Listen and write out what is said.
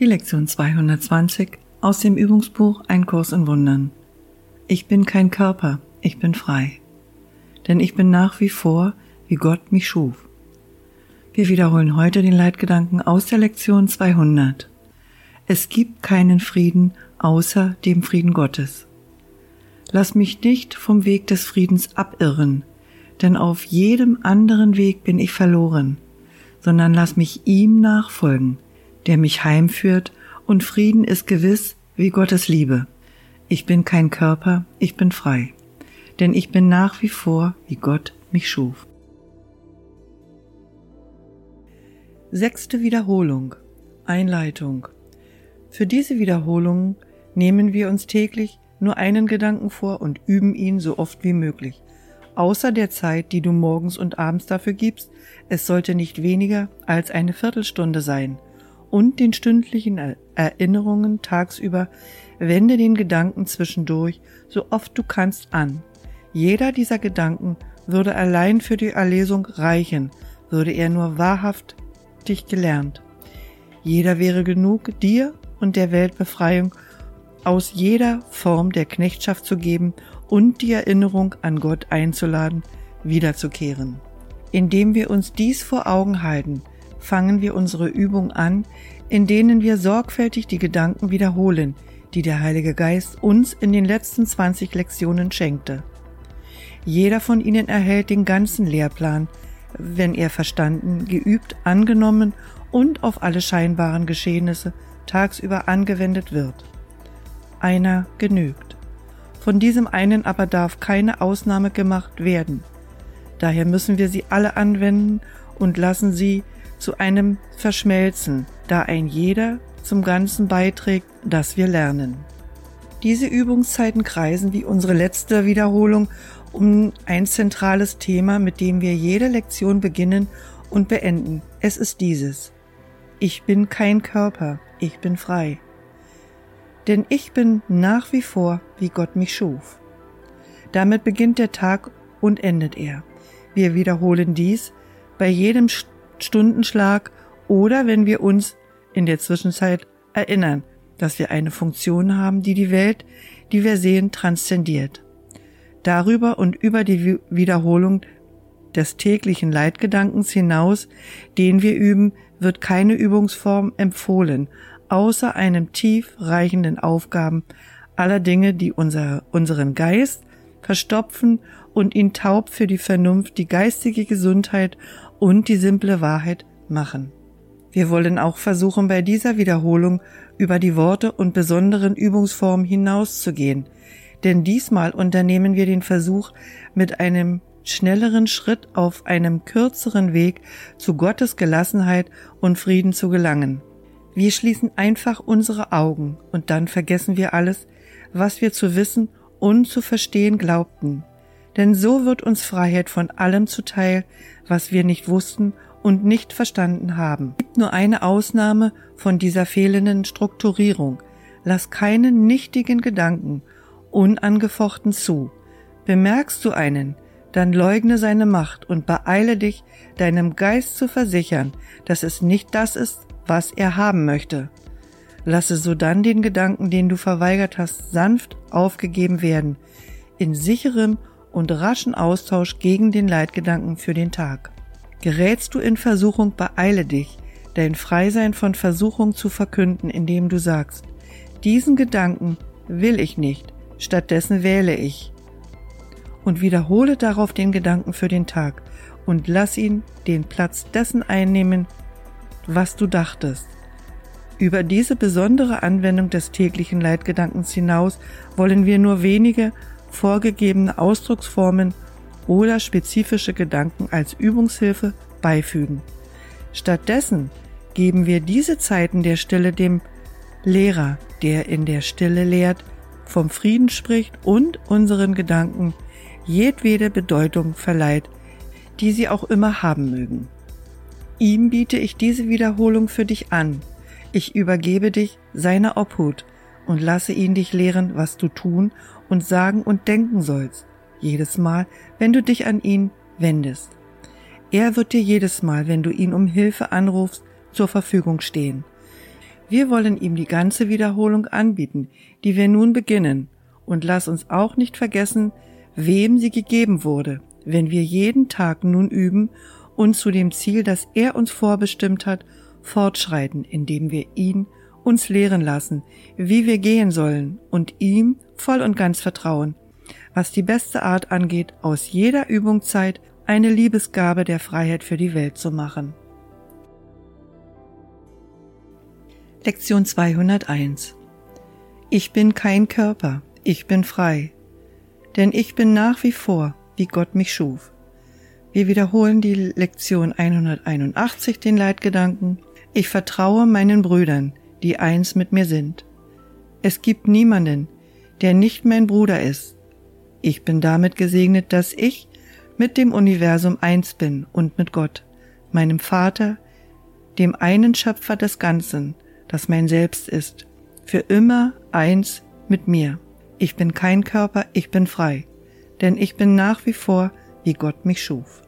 Die Lektion 220 aus dem Übungsbuch Ein Kurs in Wundern. Ich bin kein Körper, ich bin frei. Denn ich bin nach wie vor, wie Gott mich schuf. Wir wiederholen heute den Leitgedanken aus der Lektion 200. Es gibt keinen Frieden außer dem Frieden Gottes. Lass mich nicht vom Weg des Friedens abirren, denn auf jedem anderen Weg bin ich verloren, sondern lass mich ihm nachfolgen, der mich heimführt, und Frieden ist gewiss wie Gottes Liebe. Ich bin kein Körper, ich bin frei, denn ich bin nach wie vor, wie Gott mich schuf. Sechste Wiederholung. Einleitung. Für diese Wiederholung nehmen wir uns täglich nur einen Gedanken vor und üben ihn so oft wie möglich. Außer der Zeit, die du morgens und abends dafür gibst, es sollte nicht weniger als eine Viertelstunde sein – und den stündlichen Erinnerungen tagsüber, wende den Gedanken zwischendurch so oft du kannst an. Jeder dieser Gedanken würde allein für die Erlesung reichen, würde er nur wahrhaftig gelernt. Jeder wäre genug, dir und der Welt Befreiung aus jeder Form der Knechtschaft zu geben und die Erinnerung an Gott einzuladen, wiederzukehren. Indem wir uns dies vor Augen halten, fangen wir unsere Übung an, in denen wir sorgfältig die Gedanken wiederholen, die der Heilige Geist uns in den letzten 20 Lektionen schenkte. Jeder von ihnen erhält den ganzen Lehrplan, wenn er verstanden, geübt, angenommen und auf alle scheinbaren Geschehnisse tagsüber angewendet wird. Einer genügt. Von diesem einen aber darf keine Ausnahme gemacht werden. Daher müssen wir sie alle anwenden und lassen sie zu einem Verschmelzen, da ein jeder zum Ganzen beiträgt, das wir lernen. Diese Übungszeiten kreisen wie unsere letzte Wiederholung um ein zentrales Thema, mit dem wir jede Lektion beginnen und beenden. Es ist dieses. Ich bin kein Körper, ich bin frei. Denn ich bin nach wie vor, wie Gott mich schuf. Damit beginnt der Tag und endet er. Wir wiederholen dies bei jedem Stundenschlag oder wenn wir uns in der Zwischenzeit erinnern, dass wir eine Funktion haben, die die Welt, die wir sehen, transzendiert. Darüber und über die Wiederholung des täglichen Leitgedankens hinaus, den wir üben, wird keine Übungsform empfohlen, außer einem tief reichenden Aufgaben aller Dinge, die unser, unseren Geist verstopfen und ihn taub für die Vernunft, die geistige Gesundheit und die simple Wahrheit machen. Wir wollen auch versuchen, bei dieser Wiederholung über die Worte und besonderen Übungsformen hinauszugehen, denn diesmal unternehmen wir den Versuch, mit einem schnelleren Schritt auf einem kürzeren Weg zu Gottes Gelassenheit und Frieden zu gelangen. Wir schließen einfach unsere Augen und dann vergessen wir alles, was wir zu wissen und zu verstehen glaubten denn so wird uns Freiheit von allem zuteil, was wir nicht wussten und nicht verstanden haben. Es gibt nur eine Ausnahme von dieser fehlenden Strukturierung. Lass keinen nichtigen Gedanken unangefochten zu. Bemerkst du einen, dann leugne seine Macht und beeile dich, deinem Geist zu versichern, dass es nicht das ist, was er haben möchte. Lasse sodann den Gedanken, den du verweigert hast, sanft aufgegeben werden, in sicherem und raschen Austausch gegen den Leitgedanken für den Tag. Gerätst du in Versuchung, beeile dich, dein Freisein von Versuchung zu verkünden, indem du sagst, diesen Gedanken will ich nicht, stattdessen wähle ich. Und wiederhole darauf den Gedanken für den Tag und lass ihn den Platz dessen einnehmen, was du dachtest. Über diese besondere Anwendung des täglichen Leitgedankens hinaus wollen wir nur wenige vorgegebene Ausdrucksformen oder spezifische Gedanken als Übungshilfe beifügen. Stattdessen geben wir diese Zeiten der Stille dem Lehrer, der in der Stille lehrt, vom Frieden spricht und unseren Gedanken jedwede Bedeutung verleiht, die sie auch immer haben mögen. Ihm biete ich diese Wiederholung für dich an. Ich übergebe dich seiner Obhut und lasse ihn dich lehren, was du tun und sagen und denken sollst, jedes Mal, wenn du dich an ihn wendest. Er wird dir jedes Mal, wenn du ihn um Hilfe anrufst, zur Verfügung stehen. Wir wollen ihm die ganze Wiederholung anbieten, die wir nun beginnen, und lass uns auch nicht vergessen, wem sie gegeben wurde, wenn wir jeden Tag nun üben und zu dem Ziel, das er uns vorbestimmt hat, fortschreiten, indem wir ihn uns lehren lassen, wie wir gehen sollen und ihm voll und ganz vertrauen, was die beste Art angeht, aus jeder Übungszeit eine Liebesgabe der Freiheit für die Welt zu machen. Lektion 201 Ich bin kein Körper, ich bin frei, denn ich bin nach wie vor, wie Gott mich schuf. Wir wiederholen die Lektion 181, den Leitgedanken. Ich vertraue meinen Brüdern, die eins mit mir sind. Es gibt niemanden, der nicht mein Bruder ist. Ich bin damit gesegnet, dass ich mit dem Universum eins bin und mit Gott, meinem Vater, dem einen Schöpfer des Ganzen, das mein Selbst ist, für immer eins mit mir. Ich bin kein Körper, ich bin frei, denn ich bin nach wie vor, wie Gott mich schuf.